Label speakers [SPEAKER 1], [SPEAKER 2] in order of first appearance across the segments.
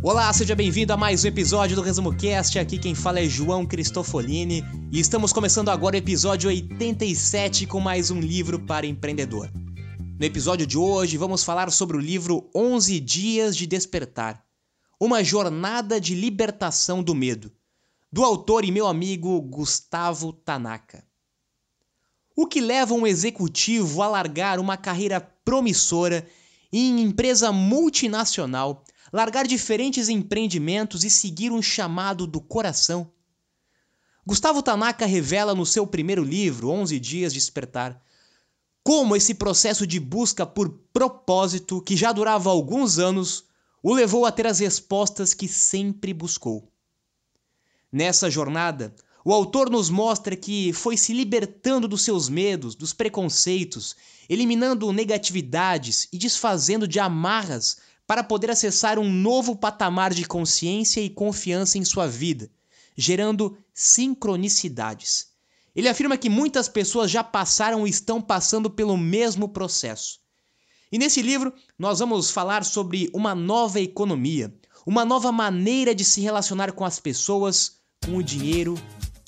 [SPEAKER 1] Olá, seja bem-vindo a mais um episódio do Resumo Cast. Aqui quem fala é João Cristofolini e estamos começando agora o episódio 87 com mais um livro para empreendedor. No episódio de hoje vamos falar sobre o livro 11 Dias de Despertar Uma Jornada de Libertação do Medo, do autor e meu amigo Gustavo Tanaka. O que leva um executivo a largar uma carreira promissora em empresa multinacional largar diferentes empreendimentos e seguir um chamado do coração. Gustavo Tanaka revela no seu primeiro livro, 11 Dias de Despertar, como esse processo de busca por propósito, que já durava alguns anos, o levou a ter as respostas que sempre buscou. Nessa jornada, o autor nos mostra que foi se libertando dos seus medos, dos preconceitos, eliminando negatividades e desfazendo de amarras para poder acessar um novo patamar de consciência e confiança em sua vida, gerando sincronicidades. Ele afirma que muitas pessoas já passaram e estão passando pelo mesmo processo. E nesse livro, nós vamos falar sobre uma nova economia, uma nova maneira de se relacionar com as pessoas, com o dinheiro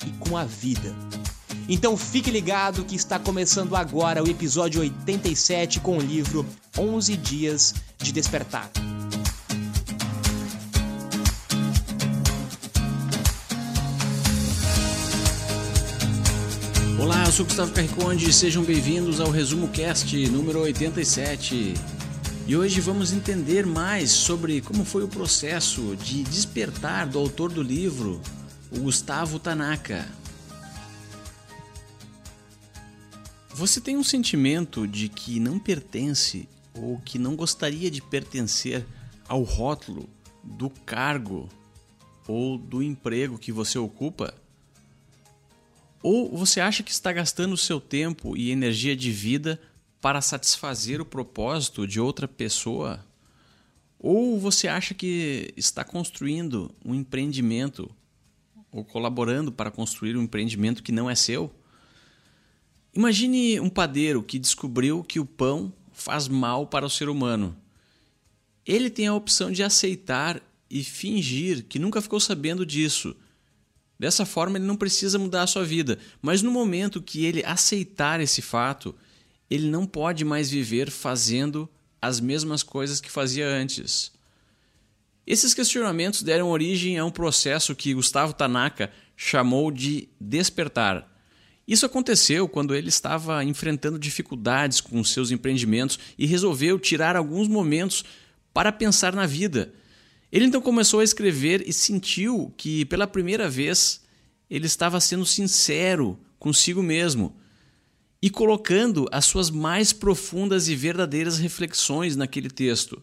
[SPEAKER 1] e com a vida. Então fique ligado que está começando agora o episódio 87 com o livro 11 Dias de Despertar.
[SPEAKER 2] Olá, eu sou Gustavo Carriconde e sejam bem-vindos ao Resumo Cast número 87. E hoje vamos entender mais sobre como foi o processo de despertar do autor do livro, o Gustavo Tanaka. Você tem um sentimento de que não pertence ou que não gostaria de pertencer ao rótulo do cargo ou do emprego que você ocupa? Ou você acha que está gastando seu tempo e energia de vida para satisfazer o propósito de outra pessoa? Ou você acha que está construindo um empreendimento ou colaborando para construir um empreendimento que não é seu? Imagine um padeiro que descobriu que o pão faz mal para o ser humano. Ele tem a opção de aceitar e fingir que nunca ficou sabendo disso. Dessa forma, ele não precisa mudar a sua vida, mas no momento que ele aceitar esse fato, ele não pode mais viver fazendo as mesmas coisas que fazia antes. Esses questionamentos deram origem a um processo que Gustavo Tanaka chamou de despertar. Isso aconteceu quando ele estava enfrentando dificuldades com seus empreendimentos e resolveu tirar alguns momentos para pensar na vida. Ele então começou a escrever e sentiu que, pela primeira vez, ele estava sendo sincero consigo mesmo e colocando as suas mais profundas e verdadeiras reflexões naquele texto.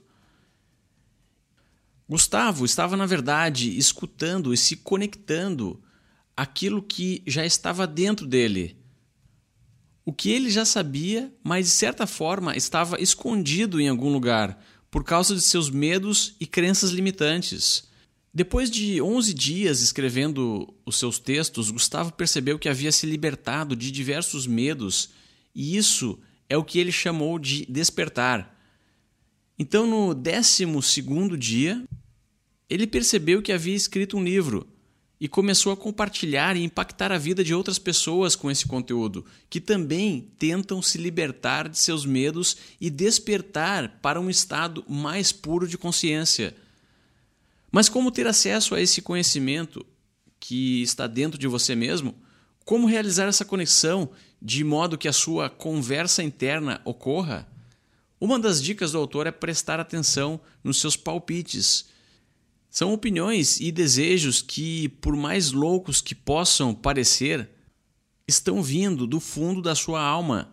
[SPEAKER 2] Gustavo estava, na verdade, escutando e se conectando aquilo que já estava dentro dele. O que ele já sabia, mas de certa forma estava escondido em algum lugar, por causa de seus medos e crenças limitantes. Depois de 11 dias escrevendo os seus textos, Gustavo percebeu que havia se libertado de diversos medos, e isso é o que ele chamou de despertar. Então, no 12 dia, ele percebeu que havia escrito um livro e começou a compartilhar e impactar a vida de outras pessoas com esse conteúdo, que também tentam se libertar de seus medos e despertar para um estado mais puro de consciência. Mas como ter acesso a esse conhecimento que está dentro de você mesmo? Como realizar essa conexão de modo que a sua conversa interna ocorra? Uma das dicas do autor é prestar atenção nos seus palpites são opiniões e desejos que, por mais loucos que possam parecer, estão vindo do fundo da sua alma.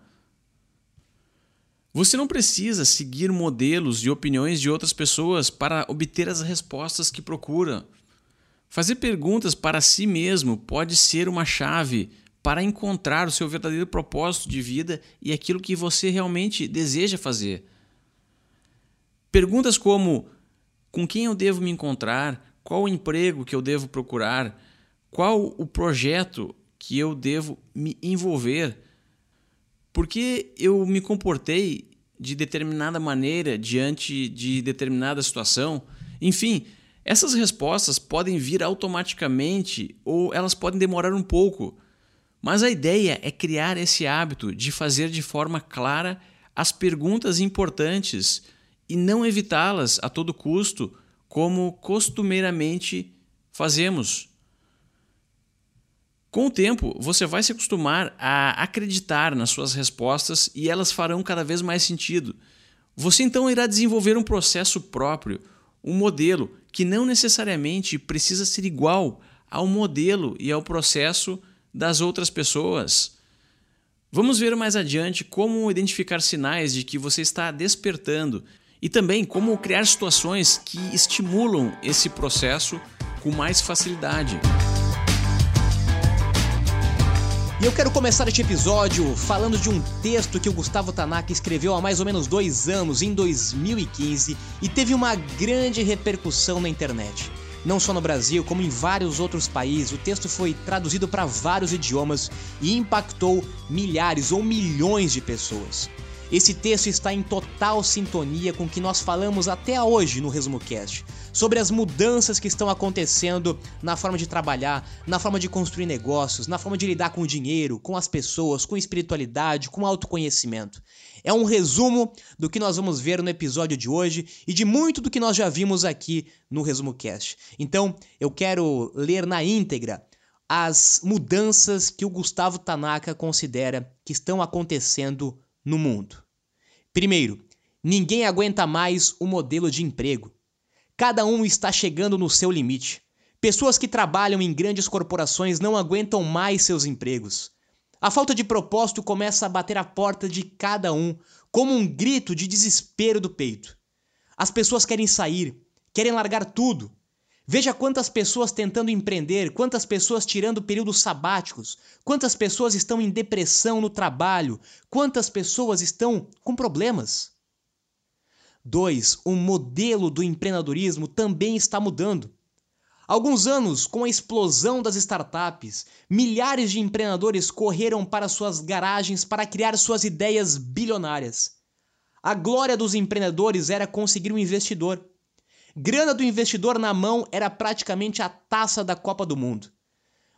[SPEAKER 2] Você não precisa seguir modelos e opiniões de outras pessoas para obter as respostas que procura. Fazer perguntas para si mesmo pode ser uma chave para encontrar o seu verdadeiro propósito de vida e aquilo que você realmente deseja fazer. Perguntas como: com quem eu devo me encontrar? Qual o emprego que eu devo procurar? Qual o projeto que eu devo me envolver? Por que eu me comportei de determinada maneira diante de determinada situação? Enfim, essas respostas podem vir automaticamente ou elas podem demorar um pouco. Mas a ideia é criar esse hábito de fazer de forma clara as perguntas importantes e não evitá-las a todo custo, como costumeiramente fazemos. Com o tempo, você vai se acostumar a acreditar nas suas respostas e elas farão cada vez mais sentido. Você então irá desenvolver um processo próprio, um modelo que não necessariamente precisa ser igual ao modelo e ao processo das outras pessoas. Vamos ver mais adiante como identificar sinais de que você está despertando e também como criar situações que estimulam esse processo com mais facilidade.
[SPEAKER 1] E eu quero começar este episódio falando de um texto que o Gustavo Tanaka escreveu há mais ou menos dois anos, em 2015, e teve uma grande repercussão na internet. Não só no Brasil, como em vários outros países, o texto foi traduzido para vários idiomas e impactou milhares ou milhões de pessoas. Esse texto está em total sintonia com o que nós falamos até hoje no Resumo Cast, sobre as mudanças que estão acontecendo na forma de trabalhar, na forma de construir negócios, na forma de lidar com o dinheiro, com as pessoas, com espiritualidade, com autoconhecimento. É um resumo do que nós vamos ver no episódio de hoje e de muito do que nós já vimos aqui no Resumo Cast. Então, eu quero ler na íntegra as mudanças que o Gustavo Tanaka considera que estão acontecendo no mundo. Primeiro, ninguém aguenta mais o modelo de emprego. Cada um está chegando no seu limite. Pessoas que trabalham em grandes corporações não aguentam mais seus empregos. A falta de propósito começa a bater a porta de cada um, como um grito de desespero do peito. As pessoas querem sair, querem largar tudo, Veja quantas pessoas tentando empreender, quantas pessoas tirando períodos sabáticos, quantas pessoas estão em depressão no trabalho, quantas pessoas estão com problemas. 2. O modelo do empreendedorismo também está mudando. Alguns anos, com a explosão das startups, milhares de empreendedores correram para suas garagens para criar suas ideias bilionárias. A glória dos empreendedores era conseguir um investidor. Grana do investidor na mão era praticamente a taça da Copa do Mundo.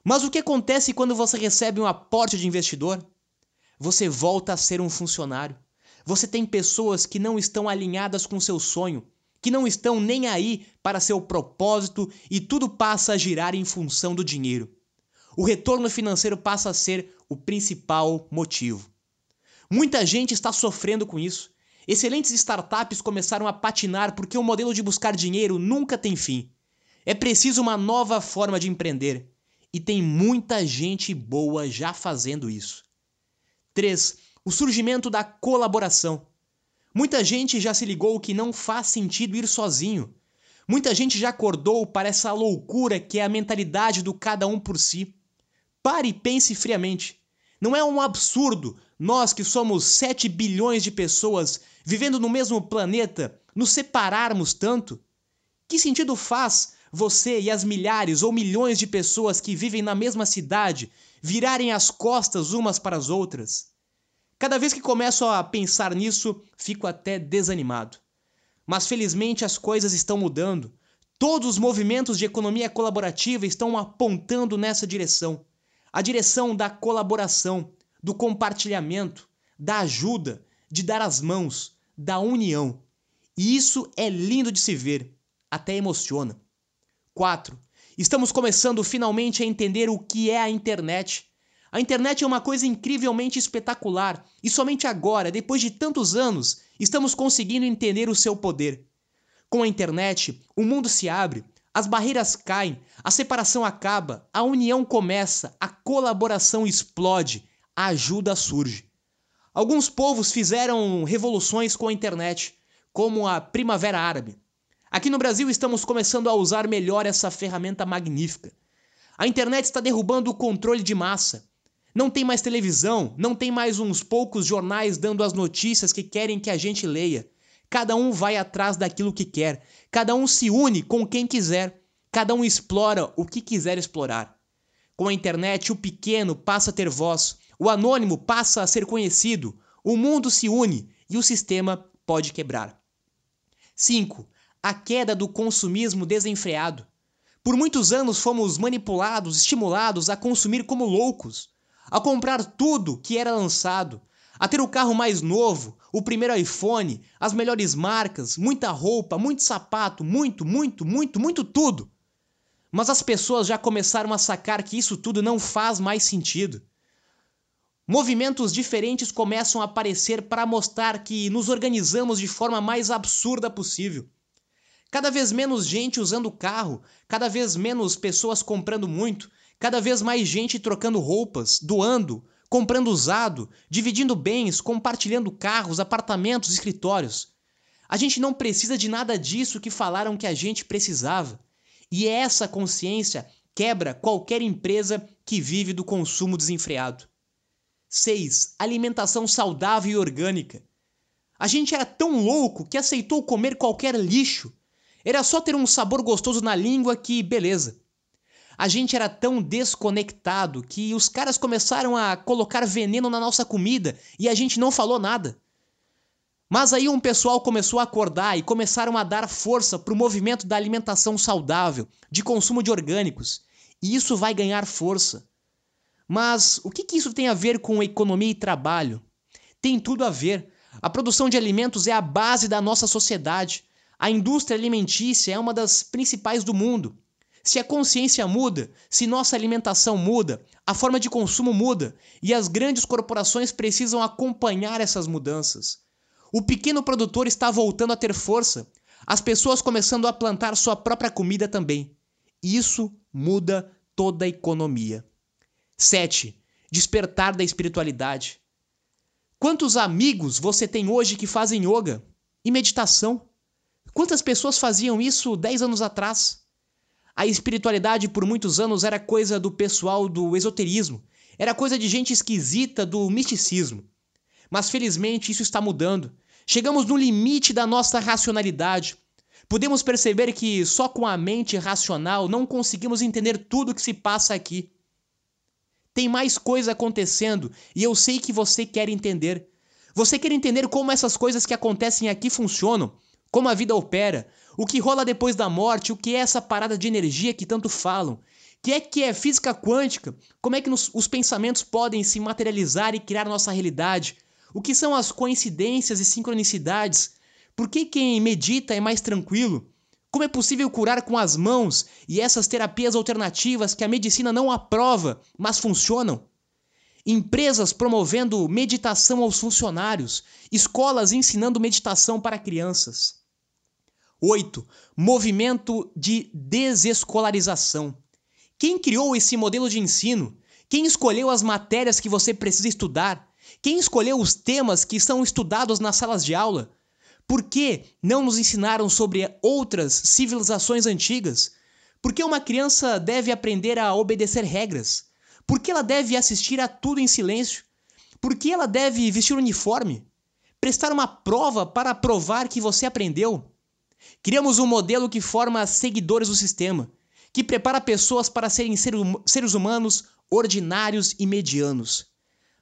[SPEAKER 1] Mas o que acontece quando você recebe um aporte de investidor? Você volta a ser um funcionário. Você tem pessoas que não estão alinhadas com seu sonho, que não estão nem aí para seu propósito e tudo passa a girar em função do dinheiro. O retorno financeiro passa a ser o principal motivo. Muita gente está sofrendo com isso Excelentes startups começaram a patinar porque o modelo de buscar dinheiro nunca tem fim. É preciso uma nova forma de empreender. E tem muita gente boa já fazendo isso. 3. O surgimento da colaboração. Muita gente já se ligou que não faz sentido ir sozinho. Muita gente já acordou para essa loucura que é a mentalidade do cada um por si. Pare e pense friamente. Não é um absurdo nós que somos 7 bilhões de pessoas vivendo no mesmo planeta, nos separarmos tanto? Que sentido faz você e as milhares ou milhões de pessoas que vivem na mesma cidade virarem as costas umas para as outras? Cada vez que começo a pensar nisso, fico até desanimado. Mas felizmente as coisas estão mudando. Todos os movimentos de economia colaborativa estão apontando nessa direção a direção da colaboração, do compartilhamento, da ajuda, de dar as mãos, da união. E isso é lindo de se ver, até emociona. 4. Estamos começando finalmente a entender o que é a internet. A internet é uma coisa incrivelmente espetacular e somente agora, depois de tantos anos, estamos conseguindo entender o seu poder. Com a internet, o mundo se abre, as barreiras caem, a separação acaba, a união começa, a colaboração explode, ajuda surge. Alguns povos fizeram revoluções com a internet, como a Primavera Árabe. Aqui no Brasil estamos começando a usar melhor essa ferramenta magnífica. A internet está derrubando o controle de massa. Não tem mais televisão, não tem mais uns poucos jornais dando as notícias que querem que a gente leia. Cada um vai atrás daquilo que quer, cada um se une com quem quiser, cada um explora o que quiser explorar. Com a internet, o pequeno passa a ter voz, o anônimo passa a ser conhecido, o mundo se une e o sistema pode quebrar. 5. A queda do consumismo desenfreado. Por muitos anos fomos manipulados, estimulados a consumir como loucos, a comprar tudo que era lançado, a ter o carro mais novo, o primeiro iPhone, as melhores marcas, muita roupa, muito sapato, muito, muito, muito, muito tudo. Mas as pessoas já começaram a sacar que isso tudo não faz mais sentido. Movimentos diferentes começam a aparecer para mostrar que nos organizamos de forma mais absurda possível. Cada vez menos gente usando carro, cada vez menos pessoas comprando muito, cada vez mais gente trocando roupas, doando, comprando usado, dividindo bens, compartilhando carros, apartamentos, escritórios. A gente não precisa de nada disso que falaram que a gente precisava. E essa consciência quebra qualquer empresa que vive do consumo desenfreado. 6. Alimentação saudável e orgânica. A gente era tão louco que aceitou comer qualquer lixo era só ter um sabor gostoso na língua que beleza. A gente era tão desconectado que os caras começaram a colocar veneno na nossa comida e a gente não falou nada. Mas aí um pessoal começou a acordar e começaram a dar força para o movimento da alimentação saudável, de consumo de orgânicos. E isso vai ganhar força. Mas o que, que isso tem a ver com economia e trabalho? Tem tudo a ver. A produção de alimentos é a base da nossa sociedade. A indústria alimentícia é uma das principais do mundo. Se a consciência muda, se nossa alimentação muda, a forma de consumo muda e as grandes corporações precisam acompanhar essas mudanças. O pequeno produtor está voltando a ter força, as pessoas começando a plantar sua própria comida também. Isso muda toda a economia. 7. Despertar da espiritualidade. Quantos amigos você tem hoje que fazem yoga e meditação? Quantas pessoas faziam isso 10 anos atrás? A espiritualidade por muitos anos era coisa do pessoal do esoterismo, era coisa de gente esquisita do misticismo. Mas felizmente isso está mudando. Chegamos no limite da nossa racionalidade. Podemos perceber que só com a mente racional não conseguimos entender tudo o que se passa aqui. Tem mais coisa acontecendo e eu sei que você quer entender. Você quer entender como essas coisas que acontecem aqui funcionam, como a vida opera, o que rola depois da morte, o que é essa parada de energia que tanto falam, que é que é física quântica, como é que nos, os pensamentos podem se materializar e criar nossa realidade, o que são as coincidências e sincronicidades, por que quem medita é mais tranquilo, como é possível curar com as mãos e essas terapias alternativas que a medicina não aprova, mas funcionam? Empresas promovendo meditação aos funcionários, escolas ensinando meditação para crianças. 8. Movimento de desescolarização. Quem criou esse modelo de ensino? Quem escolheu as matérias que você precisa estudar? Quem escolheu os temas que são estudados nas salas de aula? Por que não nos ensinaram sobre outras civilizações antigas? Por que uma criança deve aprender a obedecer regras? Por que ela deve assistir a tudo em silêncio? Por que ela deve vestir uniforme? Prestar uma prova para provar que você aprendeu? Criamos um modelo que forma seguidores do sistema, que prepara pessoas para serem seres humanos ordinários e medianos.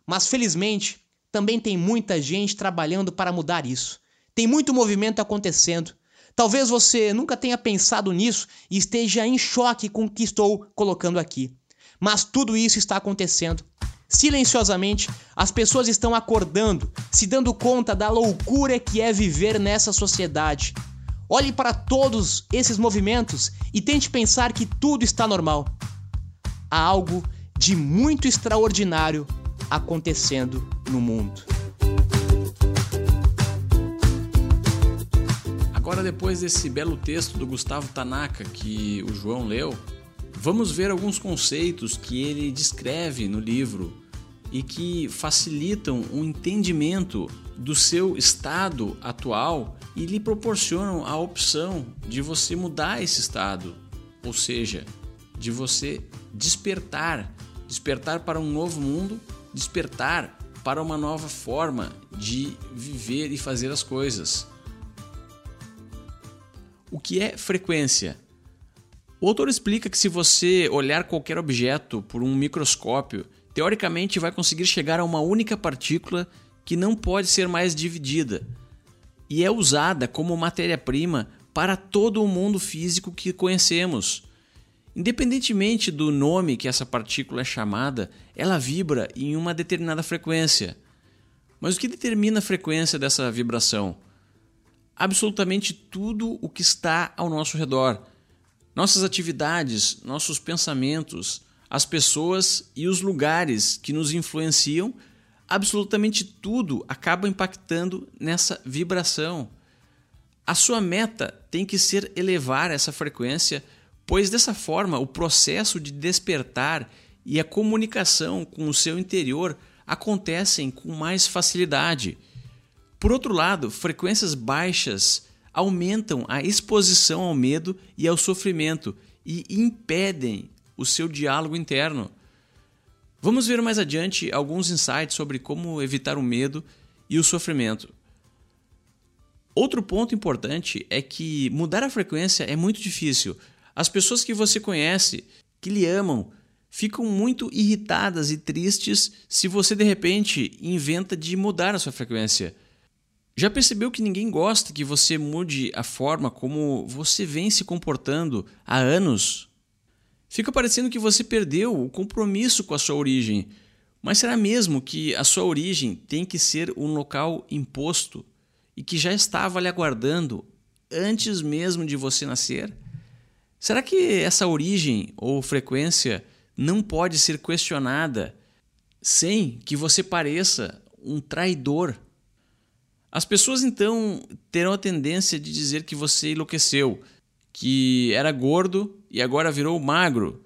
[SPEAKER 1] Mas felizmente, também tem muita gente trabalhando para mudar isso. Tem muito movimento acontecendo. Talvez você nunca tenha pensado nisso e esteja em choque com o que estou colocando aqui. Mas tudo isso está acontecendo. Silenciosamente, as pessoas estão acordando, se dando conta da loucura que é viver nessa sociedade. Olhe para todos esses movimentos e tente pensar que tudo está normal. Há algo de muito extraordinário acontecendo no mundo.
[SPEAKER 2] Agora, depois desse belo texto do Gustavo Tanaka que o João leu, vamos ver alguns conceitos que ele descreve no livro e que facilitam o entendimento do seu estado atual e lhe proporcionam a opção de você mudar esse estado, ou seja, de você despertar, despertar para um novo mundo, despertar para uma nova forma de viver e fazer as coisas. Que é frequência? O autor explica que se você olhar qualquer objeto por um microscópio, teoricamente vai conseguir chegar a uma única partícula que não pode ser mais dividida e é usada como matéria-prima para todo o mundo físico que conhecemos. Independentemente do nome que essa partícula é chamada, ela vibra em uma determinada frequência. Mas o que determina a frequência dessa vibração? Absolutamente tudo o que está ao nosso redor. Nossas atividades, nossos pensamentos, as pessoas e os lugares que nos influenciam, absolutamente tudo acaba impactando nessa vibração. A sua meta tem que ser elevar essa frequência pois dessa forma o processo de despertar e a comunicação com o seu interior acontecem com mais facilidade. Por outro lado, frequências baixas aumentam a exposição ao medo e ao sofrimento e impedem o seu diálogo interno. Vamos ver mais adiante alguns insights sobre como evitar o medo e o sofrimento. Outro ponto importante é que mudar a frequência é muito difícil, as pessoas que você conhece, que lhe amam, ficam muito irritadas e tristes se você de repente inventa de mudar a sua frequência. Já percebeu que ninguém gosta que você mude a forma como você vem se comportando há anos? Fica parecendo que você perdeu o compromisso com a sua origem. Mas será mesmo que a sua origem tem que ser um local imposto e que já estava lhe aguardando antes mesmo de você nascer? Será que essa origem ou frequência não pode ser questionada sem que você pareça um traidor? As pessoas então terão a tendência de dizer que você enlouqueceu, que era gordo e agora virou magro,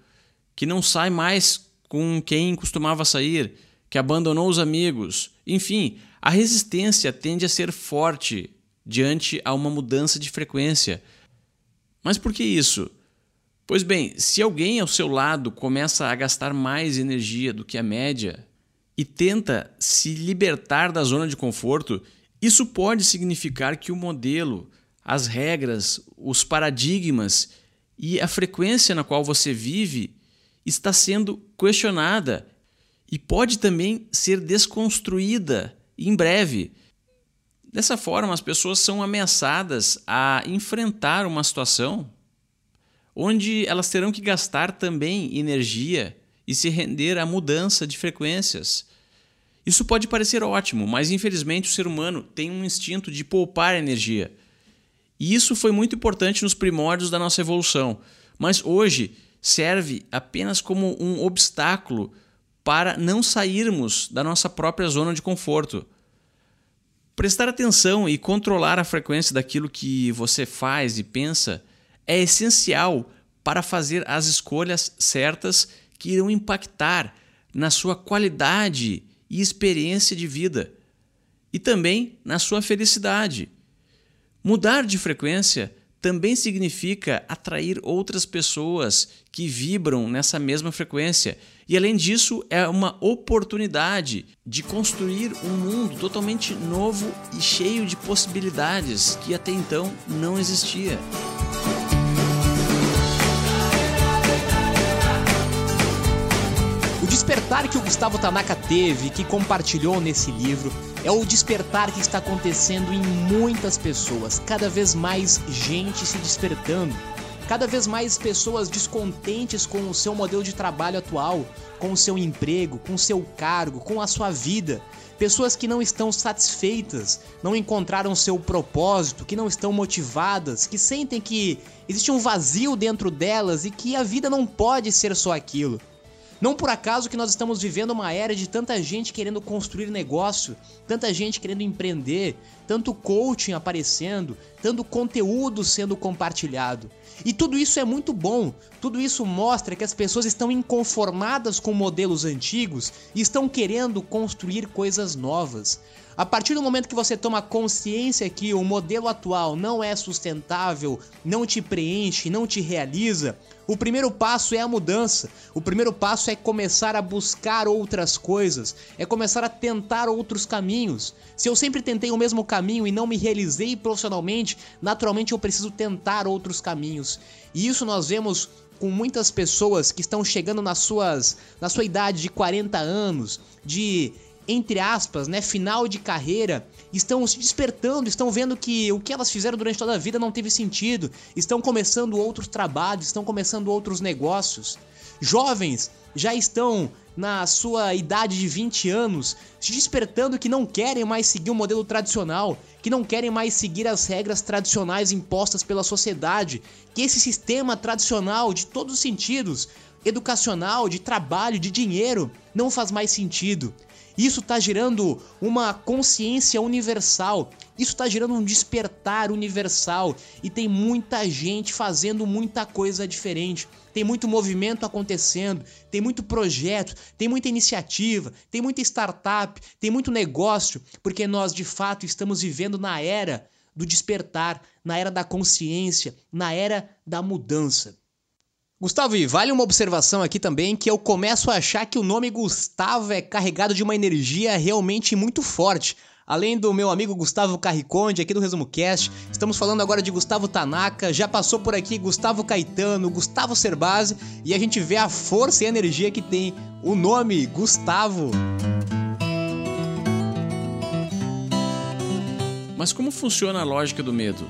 [SPEAKER 2] que não sai mais com quem costumava sair, que abandonou os amigos. Enfim, a resistência tende a ser forte diante a uma mudança de frequência. Mas por que isso? Pois bem, se alguém ao seu lado começa a gastar mais energia do que a média e tenta se libertar da zona de conforto, isso pode significar que o modelo, as regras, os paradigmas e a frequência na qual você vive está sendo questionada e pode também ser desconstruída em breve. Dessa forma, as pessoas são ameaçadas a enfrentar uma situação onde elas terão que gastar também energia e se render à mudança de frequências. Isso pode parecer ótimo, mas infelizmente o ser humano tem um instinto de poupar energia. E isso foi muito importante nos primórdios da nossa evolução, mas hoje serve apenas como um obstáculo para não sairmos da nossa própria zona de conforto. Prestar atenção e controlar a frequência daquilo que você faz e pensa é essencial para fazer as escolhas certas que irão impactar na sua qualidade e experiência de vida e também na sua felicidade. Mudar de frequência também significa atrair outras pessoas que vibram nessa mesma frequência. E além disso, é uma oportunidade de construir um mundo totalmente novo e cheio de possibilidades que até então não existia.
[SPEAKER 1] Despertar que o Gustavo Tanaka teve, que compartilhou nesse livro, é o despertar que está acontecendo em muitas pessoas. Cada vez mais gente se despertando. Cada vez mais pessoas descontentes com o seu modelo de trabalho atual, com o seu emprego, com o seu cargo, com a sua vida. Pessoas que não estão satisfeitas, não encontraram seu propósito, que não estão motivadas, que sentem que existe um vazio dentro delas e que a vida não pode ser só aquilo. Não por acaso que nós estamos vivendo uma era de tanta gente querendo construir negócio, tanta gente querendo empreender, tanto coaching aparecendo, tanto conteúdo sendo compartilhado. E tudo isso é muito bom. Tudo isso mostra que as pessoas estão inconformadas com modelos antigos e estão querendo construir coisas novas. A partir do momento que você toma consciência que o modelo atual não é sustentável, não te preenche, não te realiza, o primeiro passo é a mudança. O primeiro passo é começar a buscar outras coisas, é começar a tentar outros caminhos. Se eu sempre tentei o mesmo caminho e não me realizei profissionalmente, naturalmente eu preciso tentar outros caminhos. E isso nós vemos com muitas pessoas que estão chegando nas suas na sua idade de 40 anos, de entre aspas, né, final de carreira, estão se despertando, estão vendo que o que elas fizeram durante toda a vida não teve sentido, estão começando outros trabalhos, estão começando outros negócios. Jovens já estão na sua idade de 20 anos, se despertando que não querem mais seguir o modelo tradicional, que não querem mais seguir as regras tradicionais impostas pela sociedade, que esse sistema tradicional de todos os sentidos, educacional, de trabalho, de dinheiro, não faz mais sentido. Isso está gerando uma consciência universal. Isso está gerando um despertar universal. E tem muita gente fazendo muita coisa diferente. Tem muito movimento acontecendo, tem muito projeto, tem muita iniciativa, tem muita startup, tem muito negócio, porque nós de fato estamos vivendo na era do despertar, na era da consciência, na era da mudança. Gustavo, e vale uma observação aqui também que eu começo a achar que o nome Gustavo é carregado de uma energia realmente muito forte. Além do meu amigo Gustavo Carriconde, aqui do Resumo Cast, estamos falando agora de Gustavo Tanaka, já passou por aqui Gustavo Caetano, Gustavo Cerbasi, e a gente vê a força e a energia que tem o nome Gustavo.
[SPEAKER 2] Mas como funciona a lógica do medo?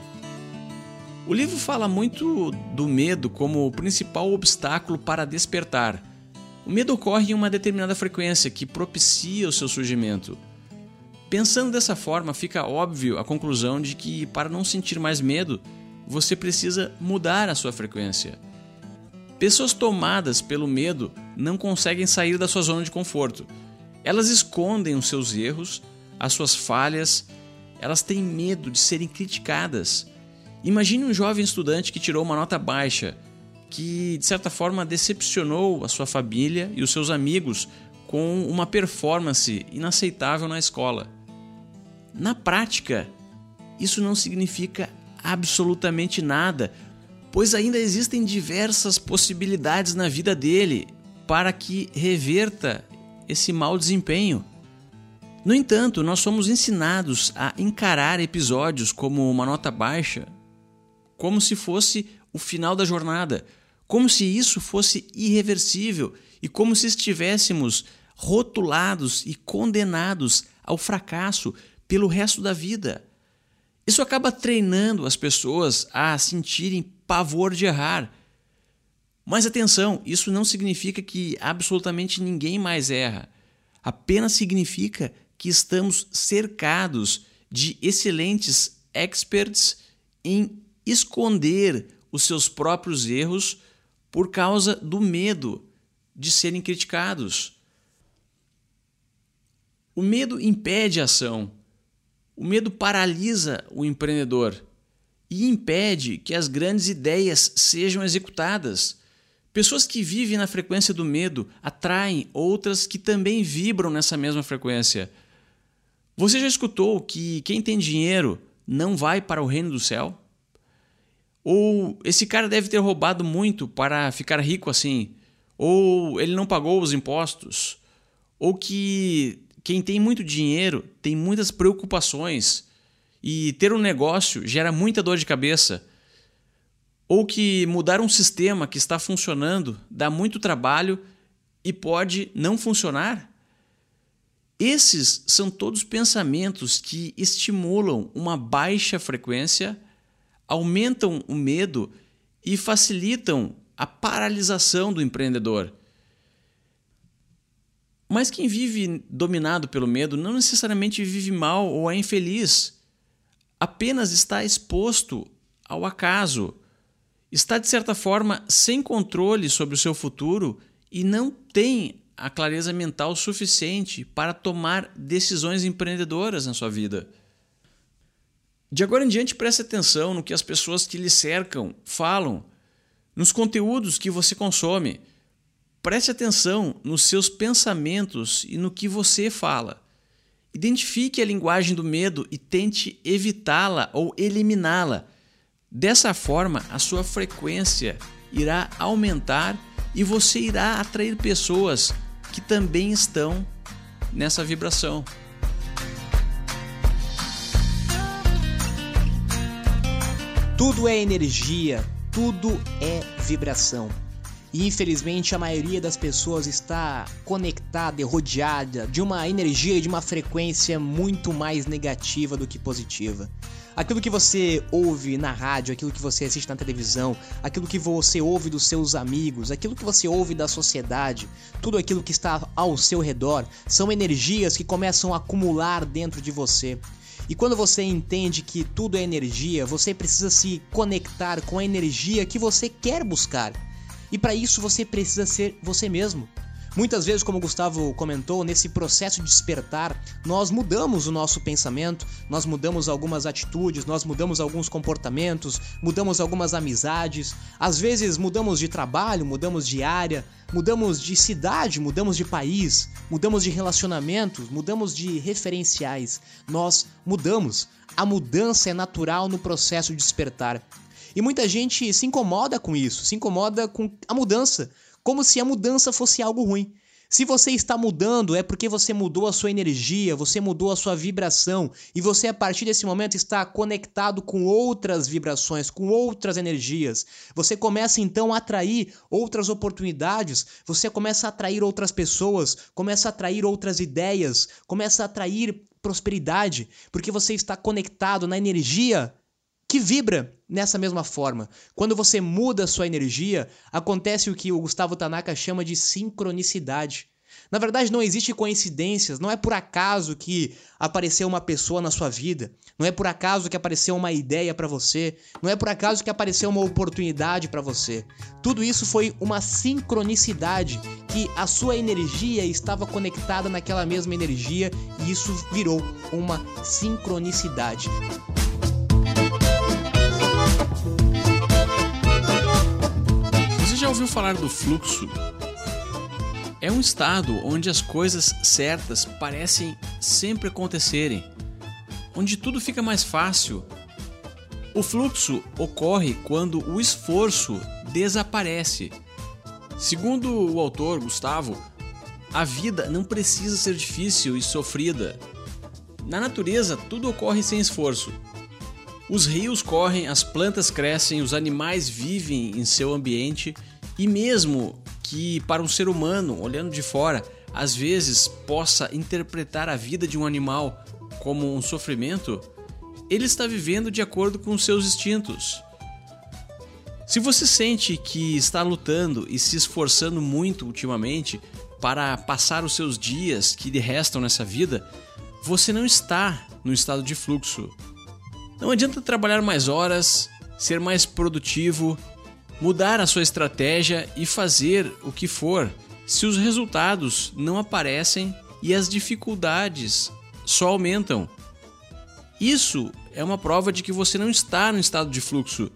[SPEAKER 2] O livro fala muito do medo como o principal obstáculo para despertar. O medo ocorre em uma determinada frequência que propicia o seu surgimento. Pensando dessa forma, fica óbvio a conclusão de que, para não sentir mais medo, você precisa mudar a sua frequência. Pessoas tomadas pelo medo não conseguem sair da sua zona de conforto. Elas escondem os seus erros, as suas falhas, elas têm medo de serem criticadas Imagine um jovem estudante que tirou uma nota baixa, que de certa forma decepcionou a sua família e os seus amigos com uma performance inaceitável na escola. Na prática, isso não significa absolutamente nada, pois ainda existem diversas possibilidades na vida dele para que reverta esse mau desempenho. No entanto, nós somos ensinados a encarar episódios como uma nota baixa como se fosse o final da jornada, como se isso fosse irreversível e como se estivéssemos rotulados e condenados ao fracasso pelo resto da vida. Isso acaba treinando as pessoas a sentirem pavor de errar. Mas atenção, isso não significa que absolutamente ninguém mais erra. Apenas significa que estamos cercados de excelentes experts em esconder os seus próprios erros por causa do medo de serem criticados. O medo impede a ação. O medo paralisa o empreendedor e impede que as grandes ideias sejam executadas. Pessoas que vivem na frequência do medo atraem outras que também vibram nessa mesma frequência. Você já escutou que quem tem dinheiro não vai para o reino do céu? Ou esse cara deve ter roubado muito para ficar rico assim. Ou ele não pagou os impostos. Ou que quem tem muito dinheiro tem muitas preocupações e ter um negócio gera muita dor de cabeça. Ou que mudar um sistema que está funcionando dá muito trabalho e pode não funcionar. Esses são todos pensamentos que estimulam uma baixa frequência aumentam o medo e facilitam a paralisação do empreendedor. Mas quem vive dominado pelo medo não necessariamente vive mal ou é infeliz, apenas está exposto ao acaso, está de certa forma sem controle sobre o seu futuro e não tem a clareza mental suficiente para tomar decisões empreendedoras na sua vida. De agora em diante, preste atenção no que as pessoas que lhe cercam falam, nos conteúdos que você consome. Preste atenção nos seus pensamentos e no que você fala. Identifique a linguagem do medo e tente evitá-la ou eliminá-la. Dessa forma, a sua frequência irá aumentar e você irá atrair pessoas que também estão nessa vibração.
[SPEAKER 1] Tudo é energia, tudo é vibração. E infelizmente a maioria das pessoas está conectada e rodeada de uma energia e de uma frequência muito mais negativa do que positiva. Aquilo que você ouve na rádio, aquilo que você assiste na televisão, aquilo que você ouve dos seus amigos, aquilo que você ouve da sociedade, tudo aquilo que está ao seu redor, são energias que começam a acumular dentro de você. E quando você entende que tudo é energia, você precisa se conectar com a energia que você quer buscar. E para isso você precisa ser você mesmo. Muitas vezes, como o Gustavo comentou, nesse processo de despertar, nós mudamos o nosso pensamento, nós mudamos algumas atitudes, nós mudamos alguns comportamentos, mudamos algumas amizades, às vezes mudamos de trabalho, mudamos de área, mudamos de cidade, mudamos de país, mudamos de relacionamentos, mudamos de referenciais. Nós mudamos. A mudança é natural no processo de despertar. E muita gente se incomoda com isso, se incomoda com a mudança como se a mudança fosse algo ruim. Se você está mudando, é porque você mudou a sua energia, você mudou a sua vibração e você a partir desse momento está conectado com outras vibrações, com outras energias. Você começa então a atrair outras oportunidades, você começa a atrair outras pessoas, começa a atrair outras ideias, começa a atrair prosperidade, porque você está conectado na energia que vibra nessa mesma forma. Quando você muda a sua energia, acontece o que o Gustavo Tanaka chama de sincronicidade. Na verdade, não existe coincidências, não é por acaso que apareceu uma pessoa na sua vida, não é por acaso que apareceu uma ideia para você, não é por acaso que apareceu uma oportunidade para você. Tudo isso foi uma sincronicidade que a sua energia estava conectada naquela mesma energia e isso virou uma sincronicidade.
[SPEAKER 2] Ouviu falar do fluxo? É um estado onde as coisas certas parecem sempre acontecerem, onde tudo fica mais fácil. O fluxo ocorre quando o esforço desaparece. Segundo o autor Gustavo, a vida não precisa ser difícil e sofrida. Na natureza, tudo ocorre sem esforço. Os rios correm, as plantas crescem, os animais vivem em seu ambiente e mesmo que para um ser humano, olhando de fora, às vezes possa interpretar a vida de um animal como um sofrimento, ele está vivendo de acordo com seus instintos. Se você sente que está lutando e se esforçando muito ultimamente para passar os seus dias que lhe restam nessa vida, você não está no estado de fluxo. Não adianta trabalhar mais horas, ser mais produtivo mudar a sua estratégia e fazer o que for se os resultados não aparecem e as dificuldades só aumentam. Isso é uma prova de que você não está no estado de fluxo.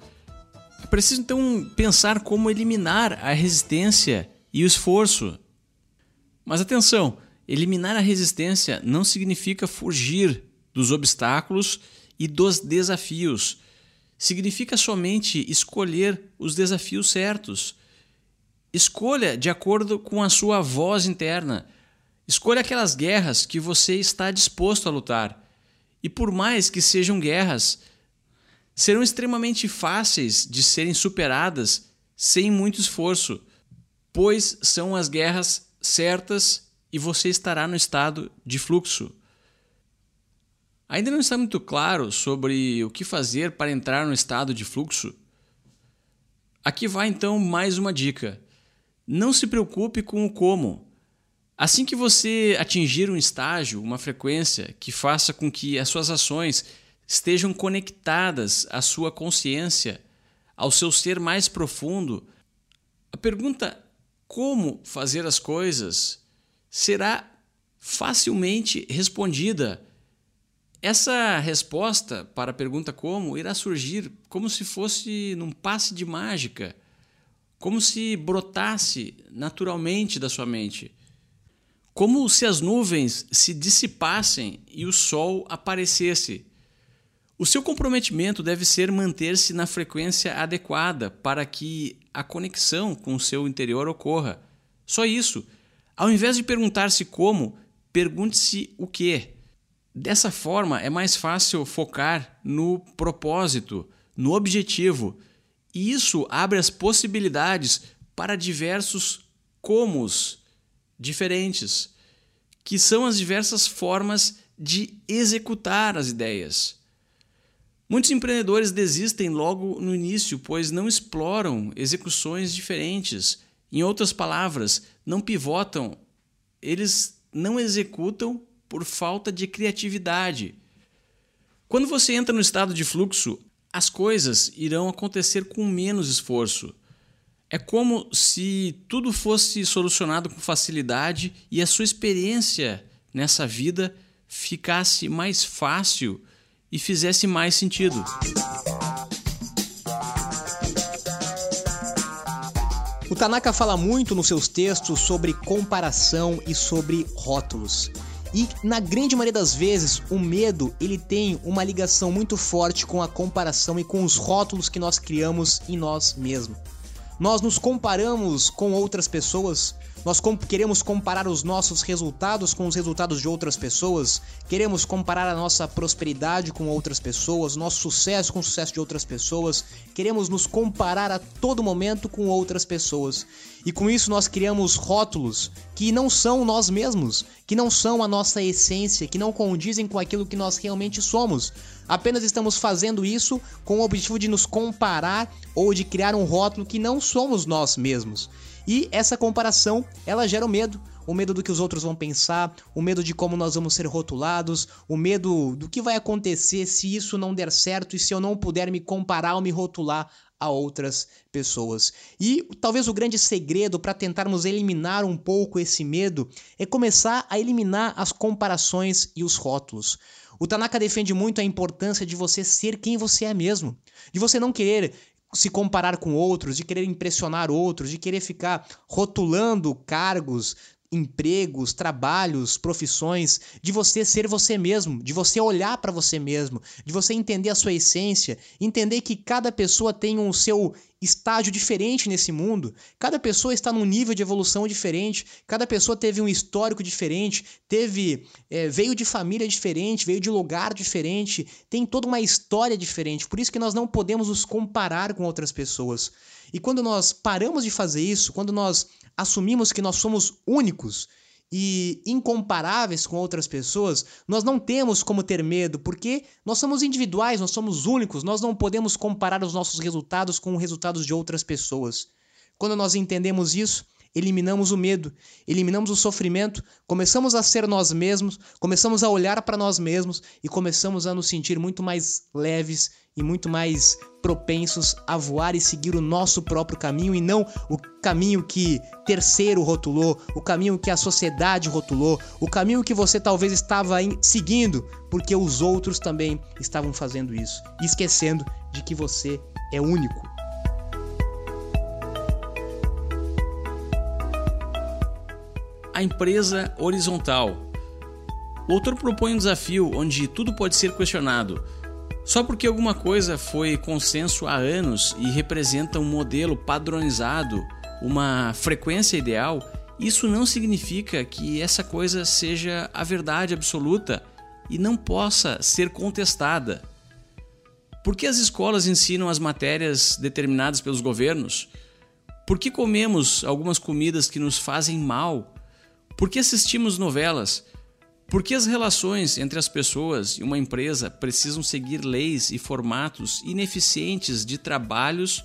[SPEAKER 2] É preciso então pensar como eliminar a resistência e o esforço. Mas atenção, eliminar a resistência não significa fugir dos obstáculos e dos desafios significa somente escolher os desafios certos. Escolha de acordo com a sua voz interna. Escolha aquelas guerras que você está disposto a lutar. E por mais que sejam guerras, serão extremamente fáceis de serem superadas sem muito esforço, pois são as guerras certas e você estará no estado de fluxo. Ainda não está muito claro sobre o que fazer para entrar no estado de fluxo? Aqui vai então mais uma dica. Não se preocupe com o como. Assim que você atingir um estágio, uma frequência que faça com que as suas ações estejam conectadas à sua consciência, ao seu ser mais profundo, a pergunta como fazer as coisas será facilmente respondida. Essa resposta para a pergunta como irá surgir como se fosse num passe de mágica, como se brotasse naturalmente da sua mente, como se as nuvens se dissipassem e o sol aparecesse. O seu comprometimento deve ser manter-se na frequência adequada para que a conexão com o seu interior ocorra. Só isso. Ao invés de perguntar-se como, pergunte-se o que. Dessa forma, é mais fácil focar no propósito, no objetivo, e isso abre as possibilidades para diversos comos diferentes, que são as diversas formas de executar as ideias. Muitos empreendedores desistem logo no início, pois não exploram execuções diferentes. Em outras palavras, não pivotam, eles não executam por falta de criatividade. Quando você entra no estado de fluxo, as coisas irão acontecer com menos esforço. É como se tudo fosse solucionado com facilidade e a sua experiência nessa vida ficasse mais fácil e fizesse mais sentido.
[SPEAKER 1] O Tanaka fala muito nos seus textos sobre comparação e sobre rótulos. E na grande maioria das vezes, o medo ele tem uma ligação muito forte com a comparação e com os rótulos que nós criamos em nós mesmos. Nós nos comparamos com outras pessoas, nós queremos comparar os nossos resultados com os resultados de outras pessoas, queremos comparar a nossa prosperidade com outras pessoas, nosso sucesso com o sucesso de outras pessoas, queremos nos comparar a todo momento com outras pessoas. E com isso nós criamos rótulos que não são nós mesmos, que não são a nossa essência, que não condizem com aquilo que nós realmente somos. Apenas estamos fazendo isso com o objetivo de nos comparar ou de criar um rótulo que não somos nós mesmos. E essa comparação, ela gera o medo, o medo do que os outros vão pensar, o medo de como nós vamos ser rotulados, o medo do que vai acontecer se isso não der certo e se eu não puder me comparar ou me rotular a outras pessoas. E talvez o grande segredo para tentarmos eliminar um pouco esse medo é começar a eliminar as comparações e os rótulos. O Tanaka defende muito a importância de você ser quem você é mesmo, de você não querer se comparar com outros, de querer impressionar outros, de querer ficar rotulando cargos, empregos, trabalhos, profissões, de você ser você mesmo, de você olhar para você mesmo, de você entender a sua essência, entender que cada pessoa tem um seu estágio diferente nesse mundo. Cada pessoa está num nível de evolução diferente, cada pessoa teve um histórico diferente, teve é, veio de família diferente, veio de lugar diferente, tem toda uma história diferente. Por isso que nós não podemos nos comparar com outras pessoas. E quando nós paramos de fazer isso, quando nós assumimos que nós somos únicos e incomparáveis com outras pessoas, nós não temos como ter medo, porque nós somos individuais, nós somos únicos, nós não podemos comparar os nossos resultados com os resultados de outras pessoas. Quando nós entendemos isso, eliminamos o medo, eliminamos o sofrimento, começamos a ser nós mesmos, começamos a olhar para nós mesmos e começamos a nos sentir muito mais leves e muito mais propensos a voar e seguir o nosso próprio caminho e não o caminho que terceiro rotulou, o caminho que a sociedade rotulou, o caminho que você talvez estava seguindo porque os outros também estavam fazendo isso, esquecendo de que você é único.
[SPEAKER 2] A empresa horizontal. O autor propõe um desafio onde tudo pode ser questionado. Só porque alguma coisa foi consenso há anos e representa um modelo padronizado, uma frequência ideal, isso não significa que essa coisa seja a verdade absoluta e não possa ser contestada. Por que as escolas ensinam as matérias determinadas pelos governos? Por que comemos algumas comidas que nos fazem mal por que assistimos novelas? Por que as relações entre as pessoas e uma empresa precisam seguir leis e formatos ineficientes de trabalhos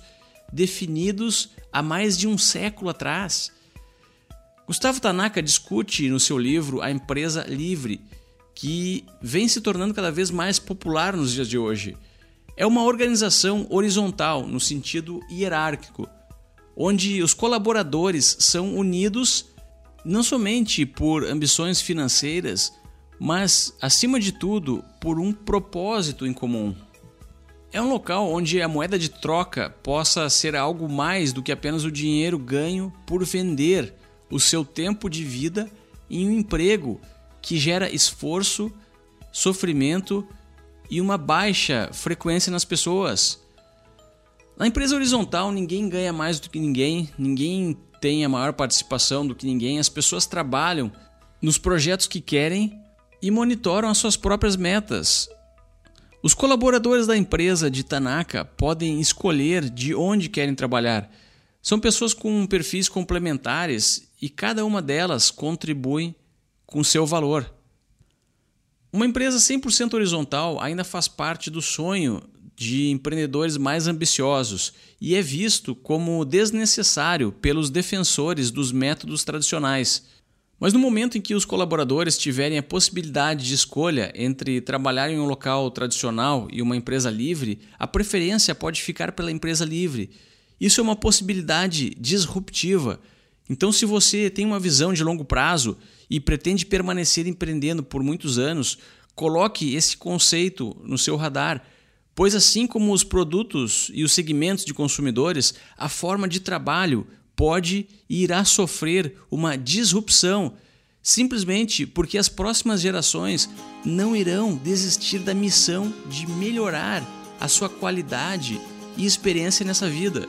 [SPEAKER 2] definidos há mais de um século atrás? Gustavo Tanaka discute no seu livro A Empresa Livre, que vem se tornando cada vez mais popular nos dias de hoje. É uma organização horizontal, no sentido hierárquico onde os colaboradores são unidos não somente por ambições financeiras, mas, acima de tudo, por um propósito em comum. É um local onde a moeda de troca possa ser algo mais do que apenas o dinheiro ganho por vender o seu tempo de vida em um emprego que gera esforço, sofrimento e uma baixa frequência nas pessoas. Na empresa horizontal, ninguém ganha mais do que ninguém, ninguém tem a maior participação do que ninguém, as pessoas trabalham nos projetos que querem e monitoram as suas próprias metas. Os colaboradores da empresa de Tanaka podem escolher de onde querem trabalhar. São pessoas com perfis complementares e cada uma delas contribui com seu valor. Uma empresa 100% horizontal ainda faz parte do sonho de empreendedores mais ambiciosos e é visto como desnecessário pelos defensores dos métodos tradicionais. Mas no momento em que os colaboradores tiverem a possibilidade de escolha entre trabalhar em um local tradicional e uma empresa livre, a preferência pode ficar pela empresa livre. Isso é uma possibilidade disruptiva. Então, se você tem uma visão de longo prazo e pretende permanecer empreendendo por muitos anos, coloque esse conceito no seu radar, pois assim como os produtos e os segmentos de consumidores, a forma de trabalho pode e irá sofrer uma disrupção, simplesmente porque as próximas gerações não irão desistir da missão de melhorar a sua qualidade e experiência nessa vida.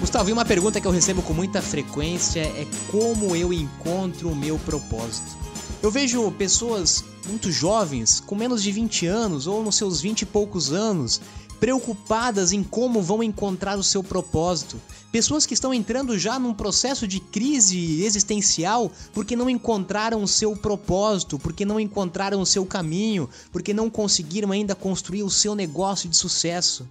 [SPEAKER 1] Gustavo, e uma pergunta que eu recebo com muita frequência é como eu encontro o meu propósito. Eu vejo pessoas muito jovens, com menos de 20 anos ou nos seus 20 e poucos anos, preocupadas em como vão encontrar o seu propósito. Pessoas que estão entrando já num processo de crise existencial porque não encontraram o seu propósito, porque não encontraram o seu caminho, porque não conseguiram ainda construir o seu negócio de sucesso.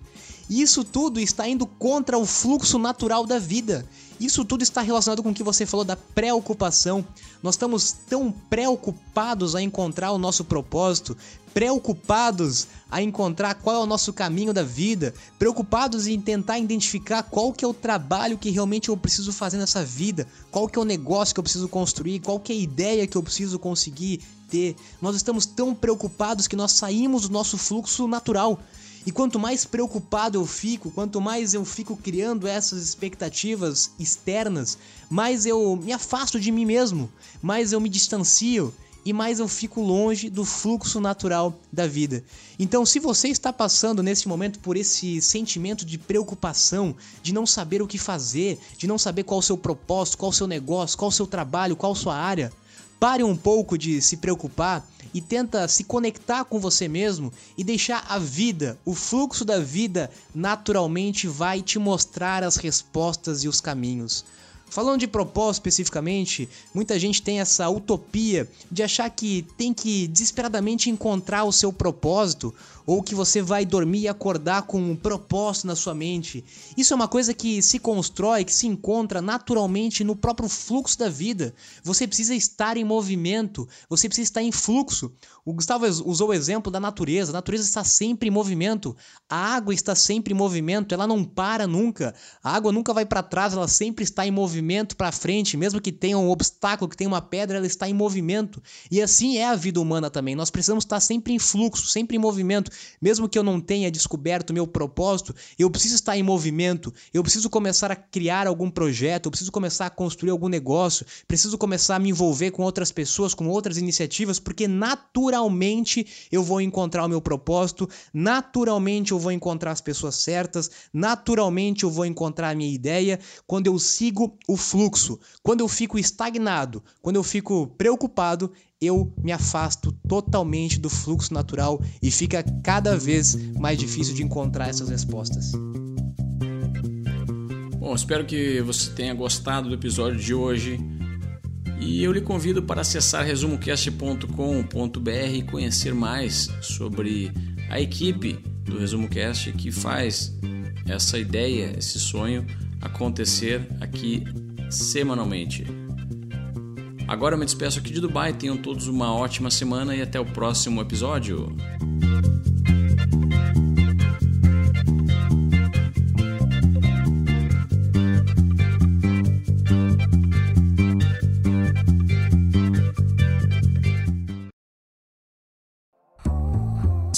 [SPEAKER 1] E isso tudo está indo contra o fluxo natural da vida. Isso tudo está relacionado com o que você falou da preocupação. Nós estamos tão preocupados a encontrar o nosso propósito, preocupados a encontrar qual é o nosso caminho da vida, preocupados em tentar identificar qual que é o trabalho que realmente eu preciso fazer nessa vida, qual que é o negócio que eu preciso construir, qual que é a ideia que eu preciso conseguir ter. Nós estamos tão preocupados que nós saímos do nosso fluxo natural. E quanto mais preocupado eu fico, quanto mais eu fico criando essas expectativas externas, mais eu me afasto de mim mesmo, mais eu me distancio e mais eu fico longe do fluxo natural da vida. Então, se você está passando nesse momento por esse sentimento de preocupação, de não saber o que fazer, de não saber qual o seu propósito, qual o seu negócio, qual o seu trabalho, qual a sua área, pare um pouco de se preocupar e tenta se conectar com você mesmo e deixar a vida, o fluxo da vida, naturalmente vai te mostrar as respostas e os caminhos. Falando de propósito especificamente, muita gente tem essa utopia de achar que tem que desesperadamente encontrar o seu propósito ou que você vai dormir e acordar com um propósito na sua mente. Isso é uma coisa que se constrói, que se encontra naturalmente no próprio fluxo da vida. Você precisa estar em movimento, você precisa estar em fluxo. O Gustavo usou o exemplo da natureza. A natureza está sempre em movimento. A água está sempre em movimento, ela não para nunca. A água nunca vai para trás, ela sempre está em movimento para frente, mesmo que tenha um obstáculo, que tenha uma pedra, ela está em movimento. E assim é a vida humana também. Nós precisamos estar sempre em fluxo, sempre em movimento. Mesmo que eu não tenha descoberto o meu propósito, eu preciso estar em movimento, eu preciso começar a criar algum projeto, eu preciso começar a construir algum negócio, preciso começar a me envolver com outras pessoas, com outras iniciativas, porque naturalmente eu vou encontrar o meu propósito, naturalmente eu vou encontrar as pessoas certas, naturalmente eu vou encontrar a minha ideia quando eu sigo o fluxo. Quando eu fico estagnado, quando eu fico preocupado, eu me afasto totalmente do fluxo natural e fica cada vez mais difícil de encontrar essas respostas.
[SPEAKER 2] Bom, espero que você tenha gostado do episódio de hoje. E eu lhe convido para acessar resumocast.com.br e conhecer mais sobre a equipe do ResumoCast que faz essa ideia, esse sonho acontecer aqui semanalmente. Agora eu me despeço aqui de Dubai. Tenham todos uma ótima semana e até o próximo episódio.